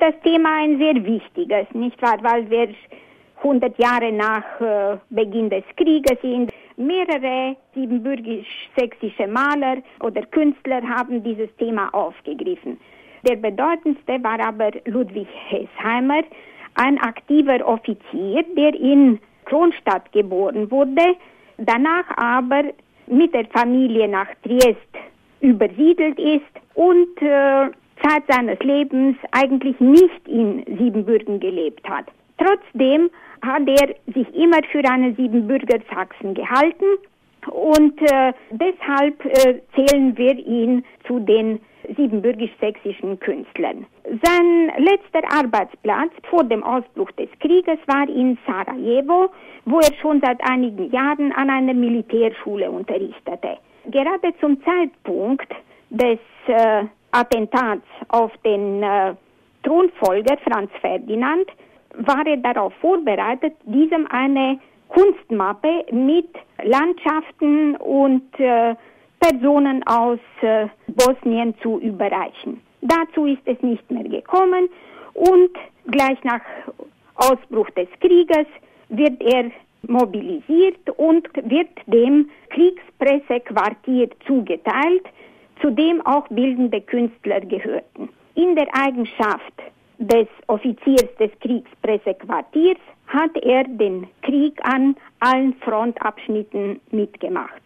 das Thema ein sehr wichtiges, nicht wahr? Weil wir 100 Jahre nach äh, Beginn des Krieges sind. Mehrere siebenbürgisch-sächsische Maler oder Künstler haben dieses Thema aufgegriffen. Der bedeutendste war aber Ludwig Hesheimer, ein aktiver Offizier, der in Kronstadt geboren wurde, danach aber mit der Familie nach Triest übersiedelt ist und äh, Zeit seines Lebens eigentlich nicht in Siebenbürgen gelebt hat. Trotzdem hat er sich immer für einen Siebenbürger Sachsen gehalten und äh, deshalb äh, zählen wir ihn zu den siebenbürgisch-sächsischen Künstlern. Sein letzter Arbeitsplatz vor dem Ausbruch des Krieges war in Sarajevo, wo er schon seit einigen Jahren an einer Militärschule unterrichtete. Gerade zum Zeitpunkt des äh, Attentats auf den äh, Thronfolger Franz Ferdinand war er darauf vorbereitet, diesem eine Kunstmappe mit Landschaften und äh, Personen aus äh, Bosnien zu überreichen. Dazu ist es nicht mehr gekommen und gleich nach Ausbruch des Krieges wird er mobilisiert und wird dem Kriegspressequartier zugeteilt, zu dem auch bildende Künstler gehörten. In der Eigenschaft des Offiziers des Kriegspressequartiers hat er den Krieg an allen Frontabschnitten mitgemacht.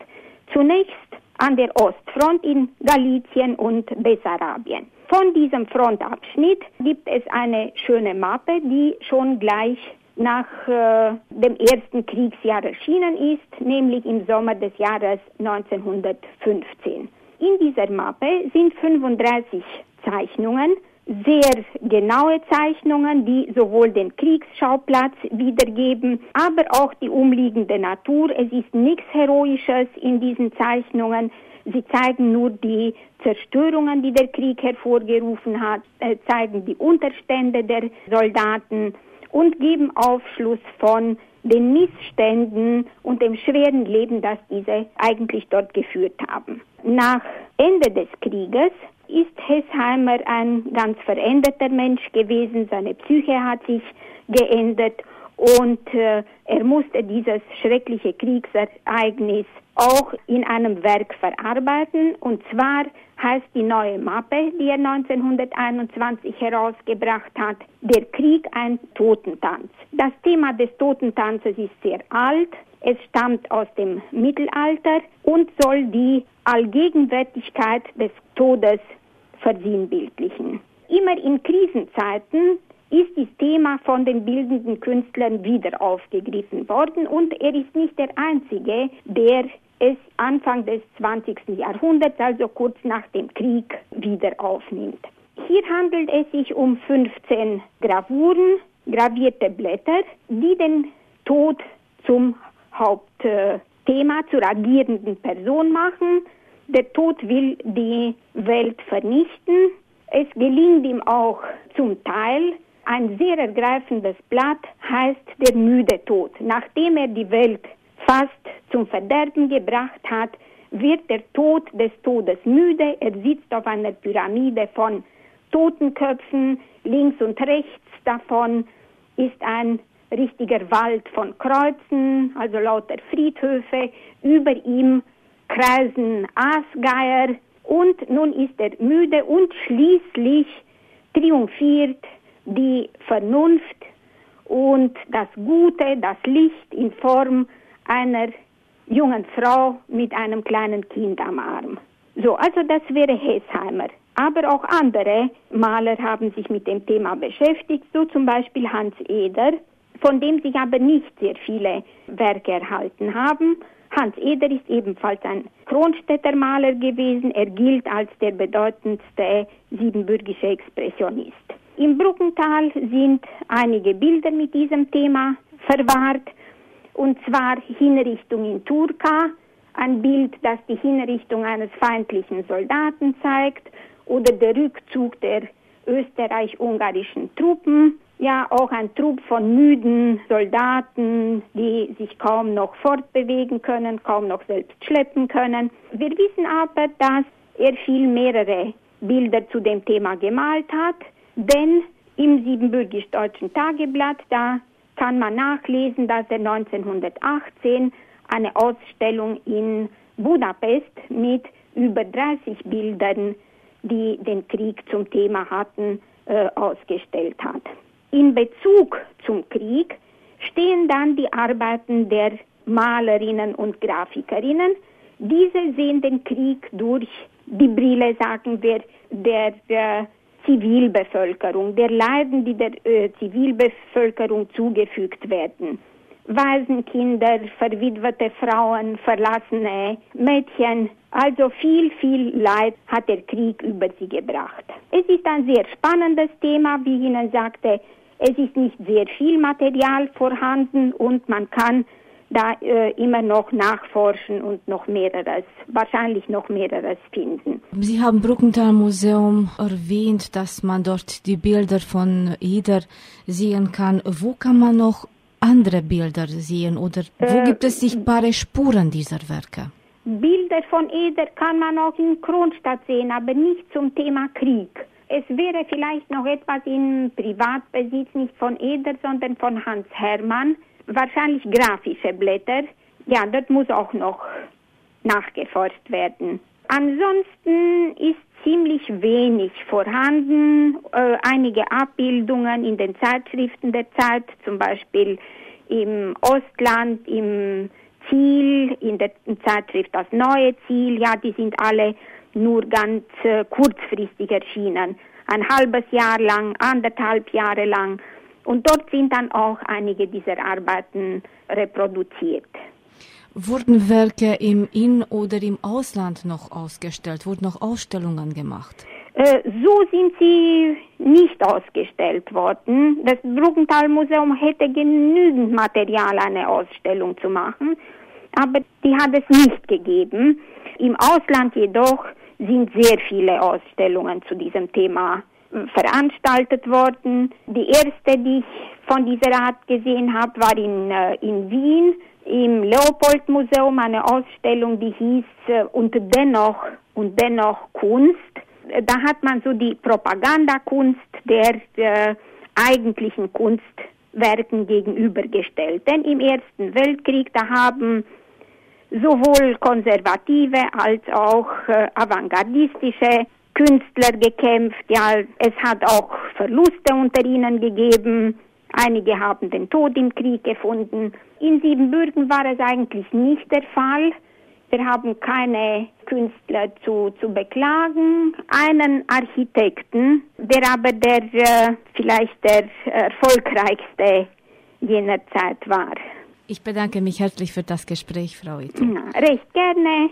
Zunächst an der Ostfront in Galizien und Bessarabien. Von diesem Frontabschnitt gibt es eine schöne Mappe, die schon gleich nach äh, dem ersten Kriegsjahr erschienen ist, nämlich im Sommer des Jahres 1915. In dieser Mappe sind 35 Zeichnungen sehr genaue Zeichnungen, die sowohl den Kriegsschauplatz wiedergeben, aber auch die umliegende Natur. Es ist nichts Heroisches in diesen Zeichnungen. Sie zeigen nur die Zerstörungen, die der Krieg hervorgerufen hat, äh, zeigen die Unterstände der Soldaten und geben Aufschluss von den Missständen und dem schweren Leben, das diese eigentlich dort geführt haben. Nach Ende des Krieges ist Hesheimer ein ganz veränderter Mensch gewesen. Seine Psyche hat sich geändert und äh, er musste dieses schreckliche Kriegsereignis auch in einem Werk verarbeiten. Und zwar heißt die neue Mappe, die er 1921 herausgebracht hat, Der Krieg ein Totentanz. Das Thema des Totentanzes ist sehr alt. Es stammt aus dem Mittelalter und soll die Allgegenwärtigkeit des Todes versinnbildlichen. Immer in Krisenzeiten ist das Thema von den bildenden Künstlern wieder aufgegriffen worden und er ist nicht der Einzige, der es Anfang des 20. Jahrhunderts, also kurz nach dem Krieg, wieder aufnimmt. Hier handelt es sich um 15 Gravuren, gravierte Blätter, die den Tod zum Hauptthema, zur agierenden Person machen der Tod will die Welt vernichten. Es gelingt ihm auch zum Teil. Ein sehr ergreifendes Blatt heißt der müde Tod. Nachdem er die Welt fast zum Verderben gebracht hat, wird der Tod des Todes müde. Er sitzt auf einer Pyramide von Totenköpfen. Links und rechts davon ist ein richtiger Wald von Kreuzen, also lauter Friedhöfe. Über ihm kreisen Aasgeier und nun ist er müde und schließlich triumphiert die Vernunft und das Gute, das Licht in Form einer jungen Frau mit einem kleinen Kind am Arm. So, also das wäre Hesheimer. Aber auch andere Maler haben sich mit dem Thema beschäftigt, so zum Beispiel Hans Eder, von dem sich aber nicht sehr viele Werke erhalten haben. Hans Eder ist ebenfalls ein Kronstädter Maler gewesen. Er gilt als der bedeutendste siebenbürgische Expressionist. Im Bruckental sind einige Bilder mit diesem Thema verwahrt, und zwar Hinrichtung in Turka, ein Bild, das die Hinrichtung eines feindlichen Soldaten zeigt, oder der Rückzug der österreich-ungarischen Truppen ja auch ein Trupp von müden Soldaten, die sich kaum noch fortbewegen können, kaum noch selbst schleppen können. Wir wissen aber, dass er viel mehrere Bilder zu dem Thema gemalt hat, denn im Siebenbürgisch-Deutschen Tageblatt, da kann man nachlesen, dass er 1918 eine Ausstellung in Budapest mit über 30 Bildern, die den Krieg zum Thema hatten, äh, ausgestellt hat. In Bezug zum Krieg stehen dann die Arbeiten der Malerinnen und Grafikerinnen. Diese sehen den Krieg durch die Brille, sagen wir, der, der Zivilbevölkerung, der Leiden, die der äh, Zivilbevölkerung zugefügt werden. Waisenkinder, verwitwete Frauen, verlassene Mädchen. Also viel, viel Leid hat der Krieg über sie gebracht. Es ist ein sehr spannendes Thema, wie ich Ihnen sagte. Es ist nicht sehr viel Material vorhanden und man kann da äh, immer noch nachforschen und noch mehreres, wahrscheinlich noch mehreres finden. Sie haben Bruckenthal Museum erwähnt, dass man dort die Bilder von Eder sehen kann. Wo kann man noch andere Bilder sehen oder wo äh, gibt es sichtbare Spuren dieser Werke? Bilder von Eder kann man auch in Kronstadt sehen, aber nicht zum Thema Krieg. Es wäre vielleicht noch etwas in Privatbesitz, nicht von Eder, sondern von Hans Hermann wahrscheinlich grafische Blätter. Ja, das muss auch noch nachgeforscht werden. Ansonsten ist ziemlich wenig vorhanden. Äh, einige Abbildungen in den Zeitschriften der Zeit, zum Beispiel im Ostland, im Ziel, in der Zeitschrift Das neue Ziel, ja, die sind alle nur ganz äh, kurzfristig erschienen. Ein halbes Jahr lang, anderthalb Jahre lang. Und dort sind dann auch einige dieser Arbeiten reproduziert. Wurden Werke im In- oder im Ausland noch ausgestellt? Wurden noch Ausstellungen gemacht? Äh, so sind sie nicht ausgestellt worden. Das Bruckenthal Museum hätte genügend Material, eine Ausstellung zu machen, aber die hat es nicht gegeben. Im Ausland jedoch sind sehr viele Ausstellungen zu diesem Thema veranstaltet worden. Die erste, die ich von dieser Art gesehen habe, war in, äh, in Wien im Leopold-Museum eine Ausstellung, die hieß äh, und dennoch und dennoch Kunst. Da hat man so die Propagandakunst der äh, eigentlichen Kunstwerken gegenübergestellt. Denn im Ersten Weltkrieg, da haben sowohl konservative als auch äh, avantgardistische Künstler gekämpft. Ja, es hat auch Verluste unter ihnen gegeben. Einige haben den Tod im Krieg gefunden. In Siebenbürgen war es eigentlich nicht der Fall. Wir haben keine Künstler zu, zu beklagen. Einen Architekten, der aber der äh, vielleicht der erfolgreichste jener Zeit war. Ich bedanke mich herzlich für das Gespräch, Frau Ito. recht gerne.